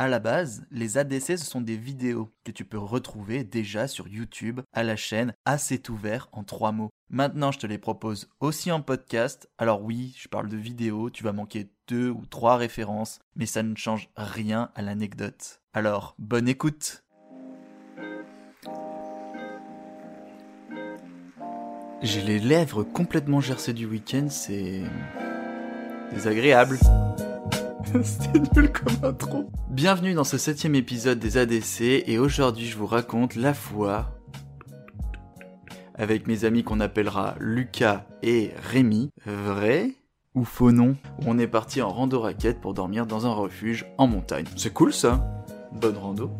À la base, les ADC, ce sont des vidéos que tu peux retrouver déjà sur YouTube à la chaîne Assez ouvert en trois mots. Maintenant, je te les propose aussi en podcast. Alors oui, je parle de vidéos, tu vas manquer deux ou trois références, mais ça ne change rien à l'anecdote. Alors, bonne écoute J'ai les lèvres complètement gercées du week-end, c'est... désagréable. C'était nul comme intro. Bienvenue dans ce septième épisode des ADC et aujourd'hui je vous raconte la fois avec mes amis qu'on appellera Lucas et Rémi. Vrai ou faux nom Où on est parti en rando raquette pour dormir dans un refuge en montagne. C'est cool ça Bonne rando.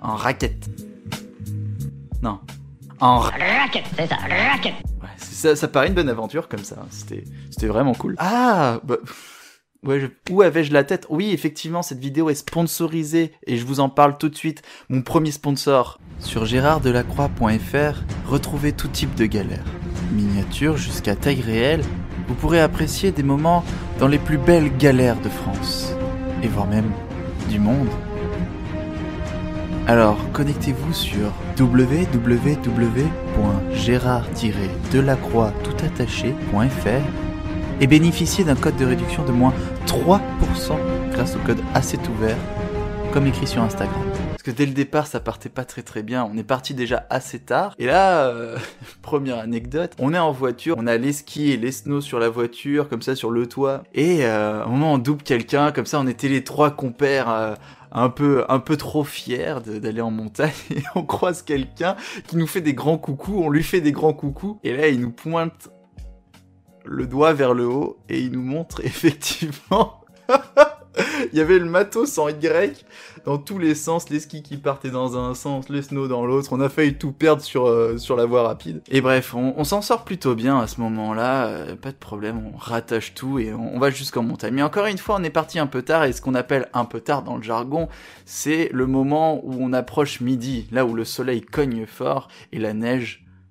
En raquette. Non. En raquette, c'est ça, raquette. Ça, paraît une bonne aventure comme ça. C'était, vraiment cool. Ah, bah, où avais-je la tête? Oui, effectivement, cette vidéo est sponsorisée et je vous en parle tout de suite. Mon premier sponsor. Sur gérarddelacroix.fr, retrouvez tout type de galères. Miniatures jusqu'à taille réelle, vous pourrez apprécier des moments dans les plus belles galères de France. Et voire même du monde. Alors, connectez-vous sur www.gérard-delacroix.fr et bénéficiez d'un code de réduction de moins 3% grâce au code assez ouvert, comme écrit sur Instagram. Parce que dès le départ, ça partait pas très très bien. On est parti déjà assez tard. Et là, euh, première anecdote, on est en voiture, on a les skis et les snows sur la voiture, comme ça sur le toit. Et euh, à un moment, on double quelqu'un, comme ça, on était les trois compères. euh, un peu un peu trop fiers d'aller en montagne et on croise quelqu'un qui nous fait des grands coucous, on lui fait des grands coucous et là il nous pointe le doigt vers le haut et il nous montre effectivement il y avait le matos en Y dans tous les sens, les skis qui partaient dans un sens, les snows dans l'autre, on a failli tout perdre sur, euh, sur la voie rapide. Et bref, on, s'en sort plutôt bien à ce moment-là, euh, pas de problème, on rattache tout et on va jusqu'en montagne. Mais encore une fois, on est parti un peu tard et ce qu'on appelle un peu tard dans le jargon, c'est le moment où on approche midi, là où le soleil cogne fort et la neige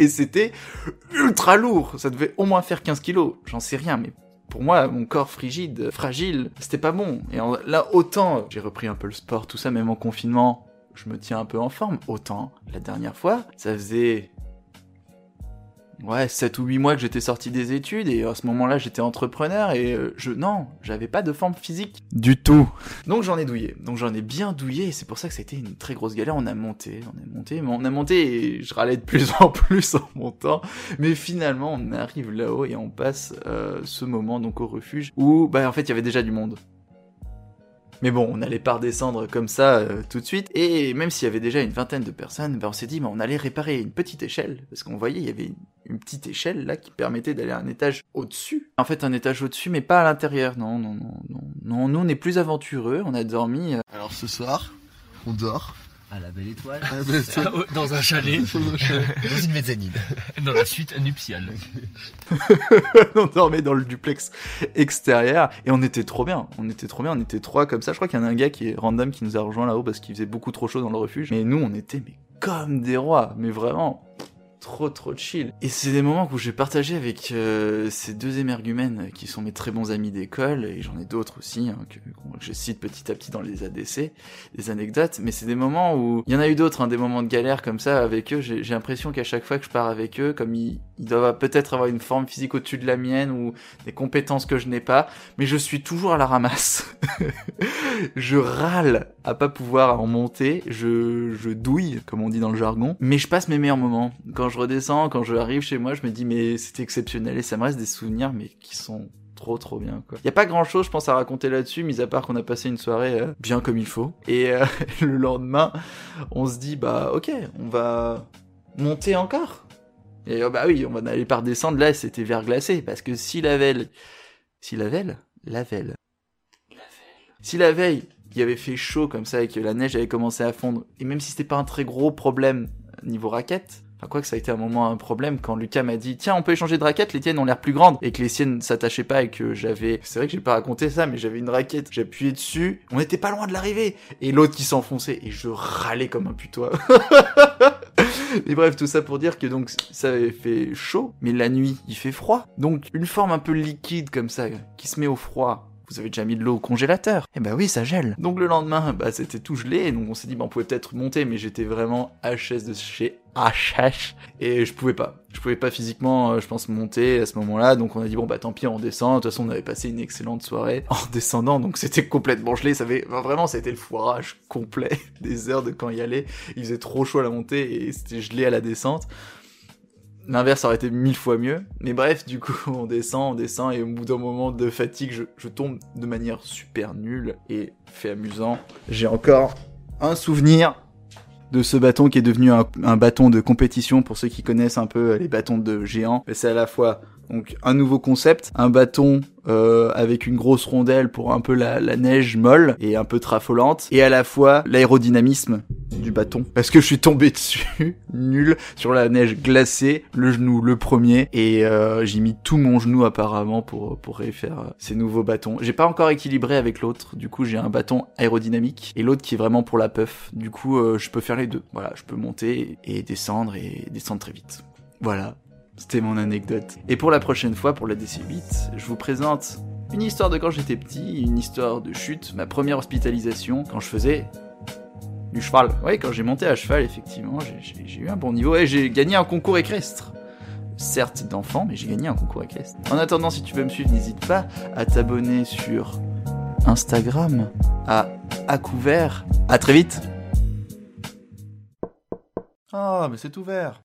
Et c'était ultra lourd. Ça devait au moins faire 15 kilos. J'en sais rien, mais pour moi, mon corps frigide, fragile, c'était pas bon. Et là, autant j'ai repris un peu le sport, tout ça, même en confinement, je me tiens un peu en forme. Autant, la dernière fois, ça faisait... Ouais, 7 ou 8 mois que j'étais sorti des études et à ce moment-là j'étais entrepreneur et euh, je... Non, j'avais pas de forme physique. Du tout. Donc j'en ai douillé. Donc j'en ai bien douillé et c'est pour ça que ça a été une très grosse galère. On a monté, on a monté, mais on a monté et je râlais de plus en plus en montant. Mais finalement, on arrive là-haut et on passe euh, ce moment donc au refuge où, bah en fait, il y avait déjà du monde. Mais bon, on n'allait pas redescendre comme ça euh, tout de suite. Et même s'il y avait déjà une vingtaine de personnes, bah, on s'est dit, bah, on allait réparer une petite échelle. Parce qu'on voyait, il y avait une, petite échelle là qui permettait d'aller un étage au-dessus. En fait, un étage au-dessus, mais pas à l'intérieur. Non, non, non, non. Non, nous, on est plus aventureux. On a dormi. euh, Alors ce soir, on dort. À la belle étoile. Ah, c'est- Dans un chalet. Dans une mezzanine. Dans la suite nuptiale. on dormait dans le duplex extérieur et on était trop bien. On était trop bien, on était trois comme ça. Je crois qu'il y en a un gars qui est random qui nous a rejoint là-haut parce qu'il faisait beaucoup trop chaud dans le refuge. Mais nous, on était mais comme des rois, mais vraiment trop trop chill. Et c'est des moments où j'ai partagé avec euh, ces deux émergumènes qui sont mes très bons amis d'école, et j'en ai d'autres aussi, hein, que, que je cite petit à petit dans les ADC, des anecdotes, mais c'est des moments où, il y en a eu d'autres, hein, des moments de galère comme ça avec eux, j'ai l'impression qu'à chaque fois que je pars avec eux, comme ils, doivent peut-être avoir une forme physique au-dessus de la mienne, ou des compétences que je n'ai pas, mais je suis toujours à la ramasse. je râle à pas pouvoir en monter, je, je douille, comme on dit dans le jargon, mais je passe mes meilleurs moments. Quand je redescends, quand je arrive chez moi, je me dis mais c'était exceptionnel et ça me reste des souvenirs mais qui sont trop trop bien quoi. Y a pas grand chose je pense à raconter là-dessus, mis à part qu'on a passé une soirée euh, bien comme il faut. Et euh, le lendemain, on se dit bah ok, on va monter encore. Et euh, bah oui, on va aller par descendre là, c'était verglacé parce que si la veille, si la veille, la veille, si la veille, il avait fait chaud comme ça et que la neige avait commencé à fondre, et même si c'était pas un très gros problème niveau raquette, enfin quoi que ça a été un moment un problème quand Lucas m'a dit tiens on peut échanger de raquettes, les tiennes ont l'air plus grandes et que les siennes s'attachaient pas et que j'avais, c'est vrai que j'ai pas raconté ça mais j'avais une raquette, j'appuyais dessus, on était pas loin de l'arrivée et l'autre qui s'enfonçait et je râlais comme un putois. Mais bref, tout ça pour dire que donc ça fait chaud, mais la nuit il fait froid. Donc une forme un peu liquide comme ça, qui se met au froid. Vous avez déjà mis de l'eau au congélateur Eh ben oui, ça gèle. Donc le lendemain, bah c'était tout gelé, et donc on s'est dit bah on pouvait peut-être monter, mais j'étais vraiment HS de chez HH et je pouvais pas. Je pouvais pas physiquement, euh, je pense, monter à ce moment-là, donc on a dit bon bah tant pis, on descend. De toute façon, on avait passé une excellente soirée en descendant, donc c'était complètement gelé. Ça avait enfin, vraiment, c'était le foirage complet des heures de quand y aller. Il faisait trop chaud à la montée et c'était gelé à la descente. L'inverse aurait été mille fois mieux. Mais bref, du coup, on descend, on descend, et au bout d'un moment de fatigue, je, je tombe de manière super nulle et fait amusant. J'ai encore un souvenir de ce bâton qui est devenu un, un bâton de compétition pour ceux qui connaissent un peu les bâtons de géants. C'est à la fois donc un nouveau concept, un bâton euh, avec une grosse rondelle pour un peu la, neige molle et un peu trafolante, et à la fois l'aérodynamisme du bâton. Parce que je suis tombé dessus, nul, sur la neige glacée, le genou le premier, et euh, j'ai mis tout mon genou apparemment pour, pour réfaire euh, ces nouveaux bâtons. J'ai pas encore équilibré avec l'autre, du coup j'ai un bâton aérodynamique, et l'autre qui est vraiment pour la puff. Du coup je peux faire les deux. Voilà, je peux monter et descendre, et descendre très vite. Voilà, c'était mon anecdote. Et pour la prochaine fois, pour la DC8, je vous présente une histoire de quand j'étais petit, une histoire de chute, ma première hospitalisation quand je faisais du cheval. Oui, quand j'ai monté à cheval, effectivement, j'ai eu un bon niveau et j'ai gagné un concours équestre. Certes d'enfant, mais j'ai gagné un concours équestre. En attendant, si tu veux me suivre, n'hésite pas à t'abonner sur Instagram, à à couvert. À très vite. Ah, mais c'est ouvert.